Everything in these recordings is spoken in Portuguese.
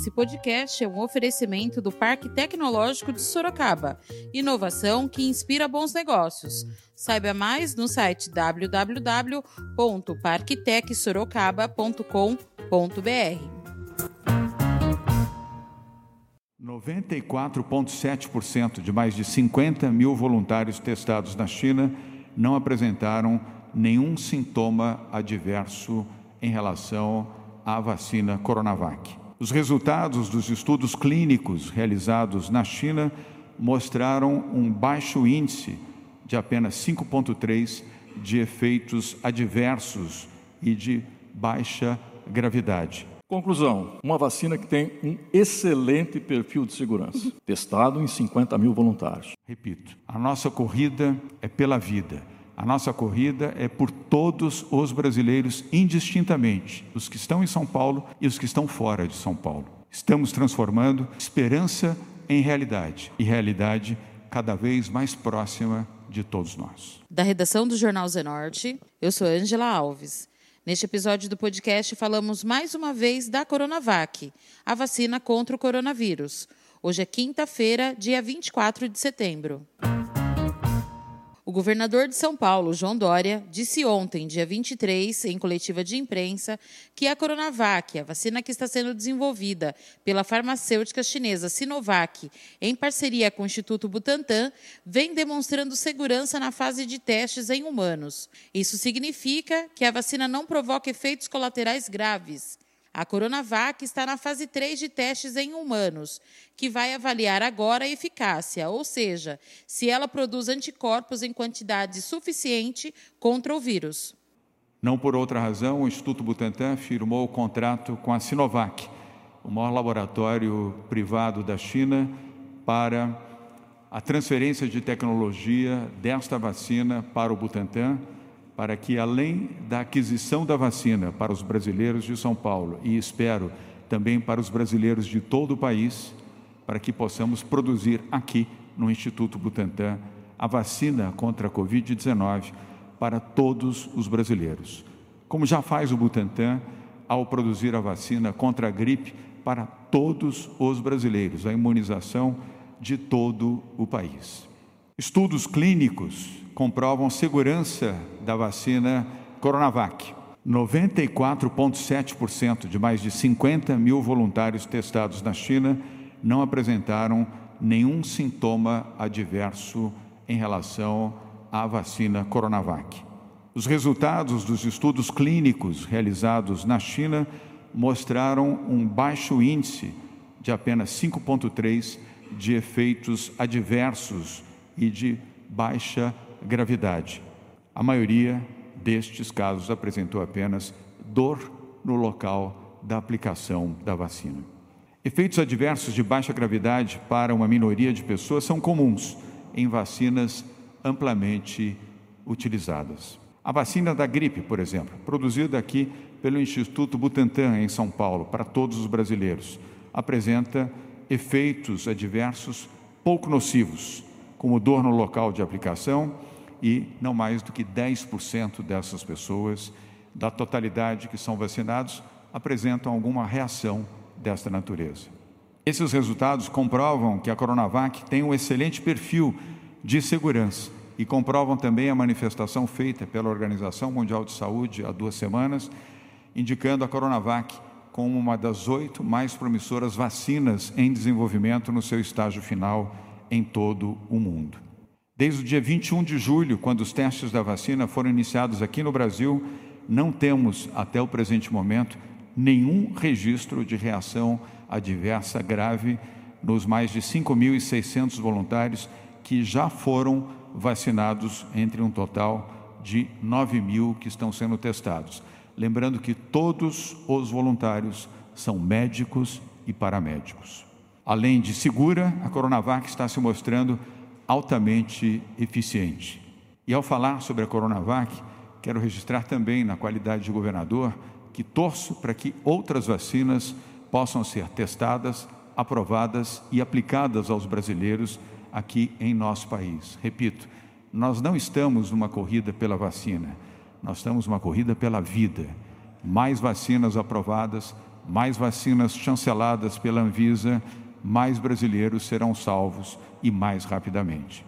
Esse podcast é um oferecimento do Parque Tecnológico de Sorocaba. Inovação que inspira bons negócios. Saiba mais no site www.parktecsorocaba.com.br. 94,7% de mais de 50 mil voluntários testados na China não apresentaram nenhum sintoma adverso em relação à vacina Coronavac. Os resultados dos estudos clínicos realizados na China mostraram um baixo índice de apenas 5,3 de efeitos adversos e de baixa gravidade. Conclusão: uma vacina que tem um excelente perfil de segurança, testado em 50 mil voluntários. Repito, a nossa corrida é pela vida. A nossa corrida é por todos os brasileiros, indistintamente, os que estão em São Paulo e os que estão fora de São Paulo. Estamos transformando esperança em realidade e realidade cada vez mais próxima de todos nós. Da redação do Jornal Zenorte, eu sou Angela Alves. Neste episódio do podcast, falamos mais uma vez da Coronavac, a vacina contra o coronavírus. Hoje é quinta-feira, dia 24 de setembro. O governador de São Paulo, João Dória, disse ontem, dia 23, em coletiva de imprensa, que a Coronavac, a vacina que está sendo desenvolvida pela farmacêutica chinesa Sinovac, em parceria com o Instituto Butantan, vem demonstrando segurança na fase de testes em humanos. Isso significa que a vacina não provoca efeitos colaterais graves. A Coronavac está na fase 3 de testes em humanos, que vai avaliar agora a eficácia, ou seja, se ela produz anticorpos em quantidade suficiente contra o vírus. Não por outra razão, o Instituto Butantan firmou o contrato com a Sinovac, o maior laboratório privado da China, para a transferência de tecnologia desta vacina para o Butantan para que, além da aquisição da vacina para os brasileiros de São Paulo e espero também para os brasileiros de todo o país, para que possamos produzir aqui no Instituto Butantan a vacina contra a Covid-19 para todos os brasileiros. Como já faz o Butantan ao produzir a vacina contra a gripe para todos os brasileiros, a imunização de todo o país. Estudos clínicos comprovam segurança da vacina Coronavac. 94,7% de mais de 50 mil voluntários testados na China não apresentaram nenhum sintoma adverso em relação à vacina Coronavac. Os resultados dos estudos clínicos realizados na China mostraram um baixo índice de apenas 5,3 de efeitos adversos e de baixa gravidade. A maioria destes casos apresentou apenas dor no local da aplicação da vacina. Efeitos adversos de baixa gravidade para uma minoria de pessoas são comuns em vacinas amplamente utilizadas. A vacina da gripe, por exemplo, produzida aqui pelo Instituto Butantan em São Paulo para todos os brasileiros, apresenta efeitos adversos pouco nocivos, como dor no local de aplicação e não mais do que 10% dessas pessoas, da totalidade que são vacinados, apresentam alguma reação desta natureza. Esses resultados comprovam que a Coronavac tem um excelente perfil de segurança e comprovam também a manifestação feita pela Organização Mundial de Saúde há duas semanas, indicando a Coronavac como uma das oito mais promissoras vacinas em desenvolvimento no seu estágio final em todo o mundo. Desde o dia 21 de julho, quando os testes da vacina foram iniciados aqui no Brasil, não temos, até o presente momento, nenhum registro de reação adversa grave nos mais de 5.600 voluntários que já foram vacinados, entre um total de 9 mil que estão sendo testados. Lembrando que todos os voluntários são médicos e paramédicos. Além de segura, a Coronavac está se mostrando altamente eficiente. E ao falar sobre a Coronavac, quero registrar também, na qualidade de governador, que torço para que outras vacinas possam ser testadas, aprovadas e aplicadas aos brasileiros aqui em nosso país. Repito, nós não estamos numa corrida pela vacina, nós estamos numa corrida pela vida. Mais vacinas aprovadas, mais vacinas chanceladas pela Anvisa, mais brasileiros serão salvos e mais rapidamente.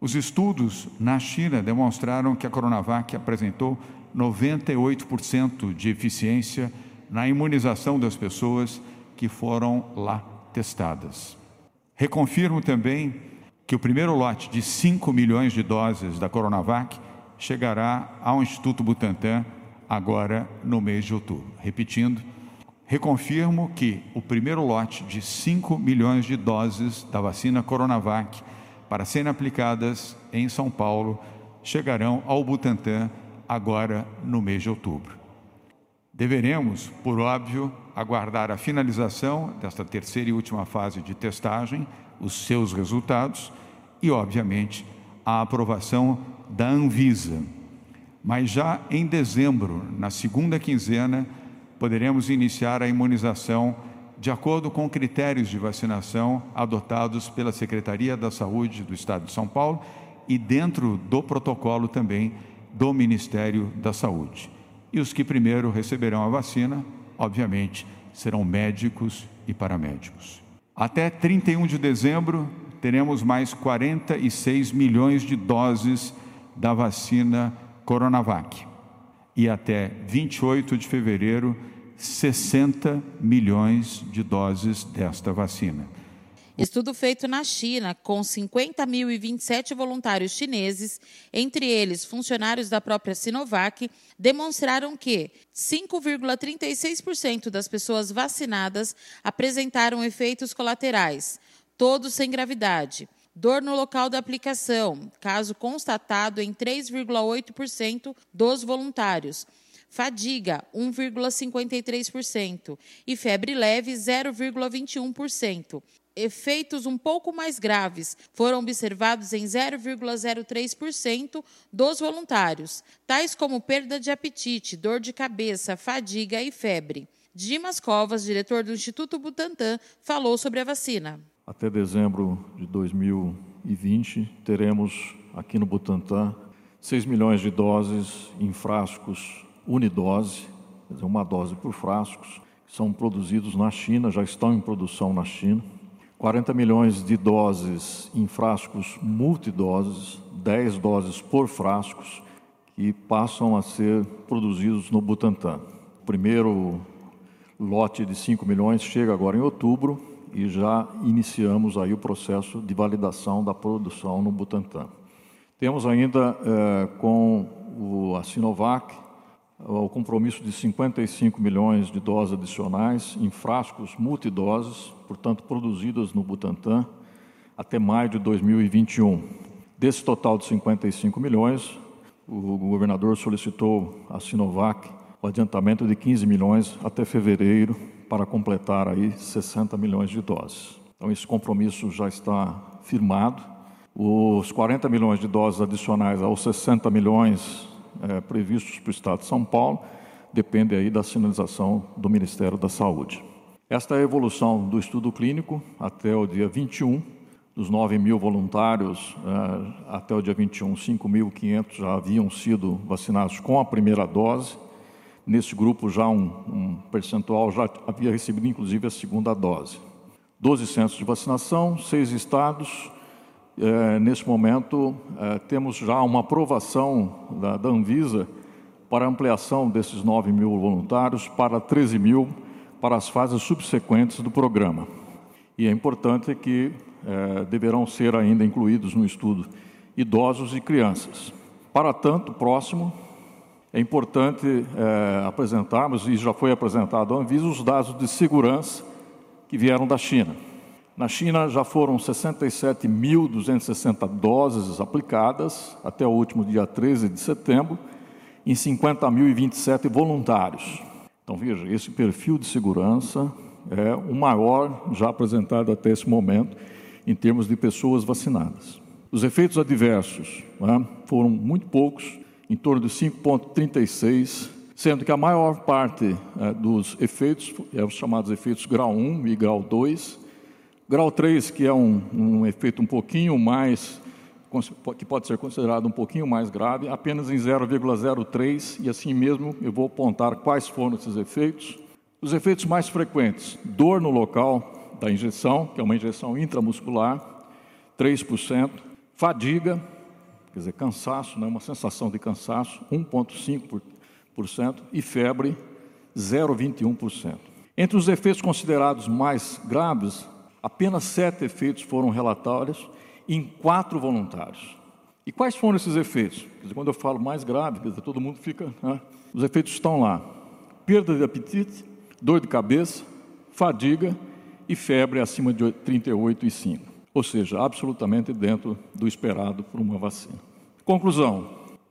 Os estudos na China demonstraram que a Coronavac apresentou 98% de eficiência na imunização das pessoas que foram lá testadas. Reconfirmo também que o primeiro lote de 5 milhões de doses da Coronavac chegará ao Instituto Butantan agora no mês de outubro. Repetindo, reconfirmo que o primeiro lote de 5 milhões de doses da vacina Coronavac para serem aplicadas em São Paulo chegarão ao Butantan agora no mês de outubro. Deveremos, por óbvio, aguardar a finalização desta terceira e última fase de testagem, os seus resultados e, obviamente, a aprovação da Anvisa. Mas já em dezembro, na segunda quinzena, poderemos iniciar a imunização de acordo com critérios de vacinação adotados pela Secretaria da Saúde do Estado de São Paulo e dentro do protocolo também do Ministério da Saúde. E os que primeiro receberão a vacina, obviamente, serão médicos e paramédicos. Até 31 de dezembro, teremos mais 46 milhões de doses da vacina Coronavac. E até 28 de fevereiro, 60 milhões de doses desta vacina. Estudo feito na China com 50.027 voluntários chineses, entre eles funcionários da própria Sinovac, demonstraram que 5,36% das pessoas vacinadas apresentaram efeitos colaterais, todos sem gravidade. Dor no local da aplicação, caso constatado em 3,8% dos voluntários. Fadiga, 1,53%. E febre leve, 0,21% efeitos um pouco mais graves foram observados em 0,03% dos voluntários, tais como perda de apetite, dor de cabeça, fadiga e febre. Dimas Covas, diretor do Instituto Butantan, falou sobre a vacina. Até dezembro de 2020, teremos aqui no Butantan 6 milhões de doses em frascos unidose, quer dizer, uma dose por frascos, que são produzidos na China, já estão em produção na China 40 milhões de doses em frascos multidoses, 10 doses por frascos, que passam a ser produzidos no Butantan. O primeiro lote de 5 milhões chega agora em outubro e já iniciamos aí o processo de validação da produção no Butantan. Temos ainda eh, com o, a Sinovac o compromisso de 55 milhões de doses adicionais em frascos multidoses, portanto produzidas no Butantan, até maio de 2021. Desse total de 55 milhões, o governador solicitou à Sinovac o adiantamento de 15 milhões até fevereiro para completar aí 60 milhões de doses. Então esse compromisso já está firmado. Os 40 milhões de doses adicionais aos 60 milhões é, previstos para o Estado de São Paulo, depende aí da sinalização do Ministério da Saúde. Esta é a evolução do estudo clínico até o dia 21, dos 9 mil voluntários, é, até o dia 21, 5.500 já haviam sido vacinados com a primeira dose. Nesse grupo, já um, um percentual já havia recebido, inclusive, a segunda dose. 12 centros de vacinação, seis estados, é, nesse momento, é, temos já uma aprovação da, da, Anvisa para ampliação desses 9 mil voluntários para 13 mil para as fases subsequentes do programa. E é importante que é, deverão ser ainda incluídos no estudo idosos e crianças. Para tanto, próximo, é importante é, apresentarmos, e já foi apresentado à Anvisa, os dados de segurança que vieram da China. Na China já foram 67.260 doses aplicadas até o último dia 13 de setembro, em 50.027 voluntários. Então veja, esse perfil de segurança é o maior já apresentado até esse momento em termos de pessoas vacinadas. Os efeitos adversos né, foram muito poucos, em torno de 5,36, sendo que a maior parte é, dos efeitos, é os chamados efeitos grau 1 e grau 2, Grau 3, que é um, um efeito um pouquinho mais, que pode ser considerado um pouquinho mais grave, apenas em 0,03, e assim mesmo eu vou apontar quais foram esses efeitos. Os efeitos mais frequentes: dor no local da injeção, que é uma injeção intramuscular, 3%, fadiga, quer dizer, cansaço, né, uma sensação de cansaço, 1,5%, e febre, 0,21%. Entre os efeitos considerados mais graves, apenas sete efeitos foram relatórios em quatro voluntários. E quais foram esses efeitos? Dizer, quando eu falo mais grave, dizer, todo mundo fica. Né? Os efeitos estão lá: perda de apetite, dor de cabeça, fadiga e febre acima de 38,5. Ou seja, absolutamente dentro do esperado por uma vacina. Conclusão: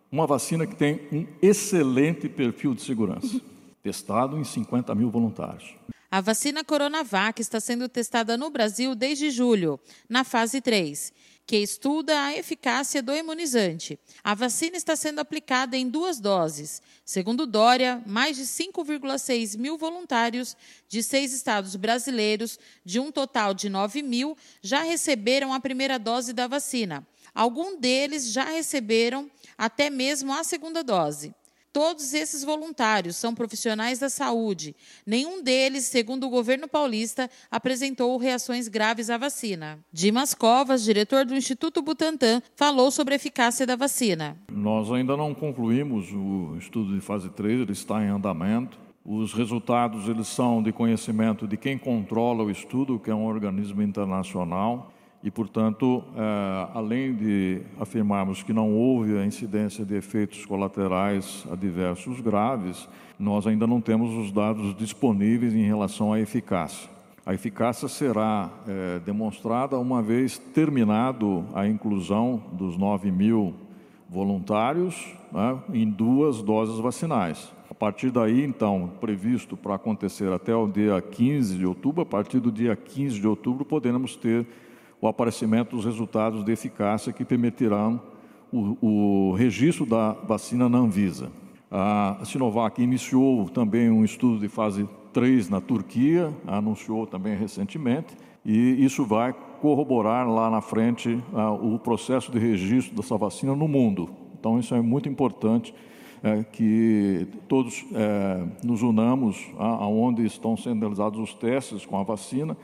uma vacina que tem um excelente perfil de segurança testado em 50 mil voluntários. A vacina Coronavac está sendo testada no Brasil desde julho, na fase 3, que estuda a eficácia do imunizante. A vacina está sendo aplicada em duas doses. Segundo Dória, mais de 5,6 mil voluntários de seis estados brasileiros, de um total de 9 mil, já receberam a primeira dose da vacina. Alguns deles já receberam até mesmo a segunda dose. Todos esses voluntários são profissionais da saúde. Nenhum deles, segundo o governo paulista, apresentou reações graves à vacina. Dimas Covas, diretor do Instituto Butantan, falou sobre a eficácia da vacina. Nós ainda não concluímos o estudo de fase 3, ele está em andamento. Os resultados eles são de conhecimento de quem controla o estudo, que é um organismo internacional. E, portanto, é, além de afirmarmos que não houve a incidência de efeitos colaterais adversos graves, nós ainda não temos os dados disponíveis em relação à eficácia. A eficácia será é, demonstrada uma vez terminado a inclusão dos 9 mil voluntários né, em duas doses vacinais. A partir daí, então, previsto para acontecer até o dia 15 de outubro, a partir do dia 15 de outubro, poderemos ter o aparecimento dos resultados de eficácia que permitirão o, o registro da vacina na Anvisa. A Sinovac iniciou também um estudo de fase 3 na Turquia, anunciou também recentemente, e isso vai corroborar lá na frente o processo de registro dessa vacina no mundo. Então, isso é muito importante é, que todos é, nos unamos aonde estão sendo realizados os testes com a vacina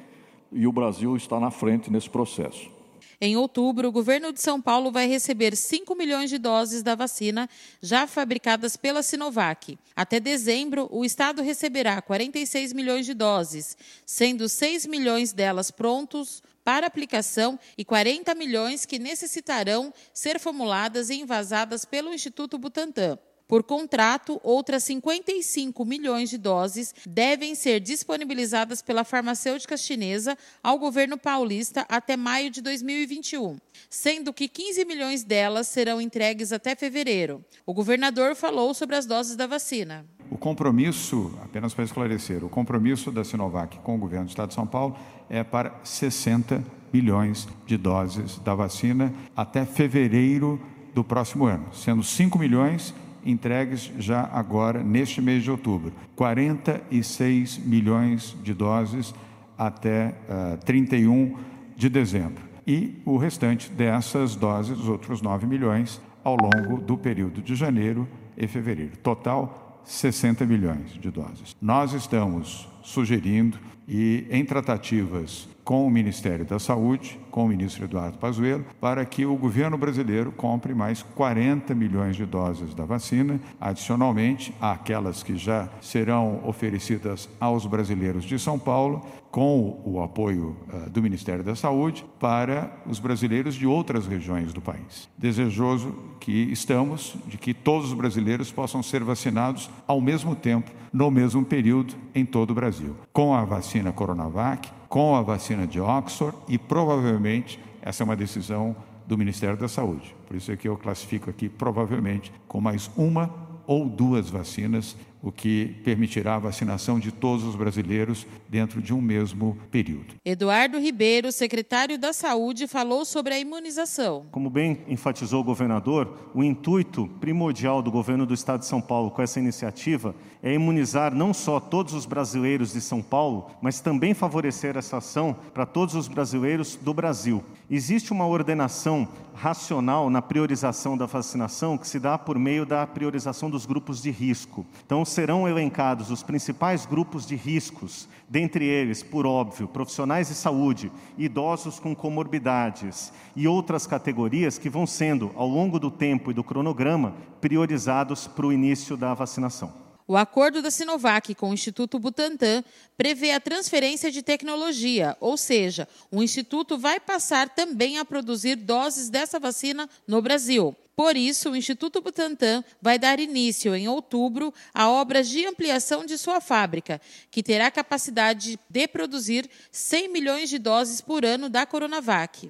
e o Brasil está na frente nesse processo. Em outubro, o governo de São Paulo vai receber 5 milhões de doses da vacina já fabricadas pela Sinovac. Até dezembro, o estado receberá 46 milhões de doses, sendo 6 milhões delas prontos para aplicação e 40 milhões que necessitarão ser formuladas e envasadas pelo Instituto Butantan. Por contrato, outras 55 milhões de doses devem ser disponibilizadas pela farmacêutica chinesa ao governo paulista até maio de 2021, sendo que 15 milhões delas serão entregues até fevereiro. O governador falou sobre as doses da vacina. O compromisso, apenas para esclarecer, o compromisso da Sinovac com o governo do Estado de São Paulo é para 60 milhões de doses da vacina até fevereiro do próximo ano, sendo 5 milhões entregues já agora, neste mês de outubro. 46 milhões de doses até uh, eh, 31 de dezembro. E o restante dessas doses, os outros 9 milhões, ao longo do período de janeiro e fevereiro. Total, 60 milhões de doses. Nós estamos sugerindo e em tratativas com o Ministério da Saúde, com o ministro Eduardo Pazuello, para que o governo brasileiro compre mais 40 milhões de doses da vacina, adicionalmente àquelas que já serão oferecidas aos brasileiros de São Paulo, com o apoio uh, do Ministério da Saúde, para os brasileiros de outras regiões do país. Desejoso que estamos de que todos os brasileiros possam ser vacinados ao mesmo tempo, no mesmo período, em todo o Brasil. Com a vacina Coronavac, com a vacina de Oxford e provavelmente essa é uma decisão do Ministério da Saúde. Por isso é que eu classifico aqui provavelmente com mais uma ou duas vacinas o que permitirá a vacinação de todos os brasileiros dentro de um mesmo período. Eduardo Ribeiro, secretário da Saúde, falou sobre a imunização. Como bem enfatizou o governador, o intuito primordial do governo do estado de São Paulo com essa iniciativa é imunizar não só todos os brasileiros de São Paulo, mas também favorecer essa ação para todos os brasileiros do Brasil. Existe uma ordenação racional na priorização da vacinação que se dá por meio da priorização dos grupos de risco. Então, serão elencados os principais grupos de riscos, dentre eles, por óbvio, profissionais de saúde, idosos com comorbidades e outras categorias que vão sendo, ao longo do tempo e do cronograma, priorizados para o início da vacinação. O acordo da Sinovac com o Instituto Butantan prevê a transferência de tecnologia, ou seja, o instituto vai passar também a produzir doses dessa vacina no Brasil. Por isso, o Instituto Butantan vai dar início em outubro a obras de ampliação de sua fábrica, que terá capacidade de produzir 100 milhões de doses por ano da Coronavac.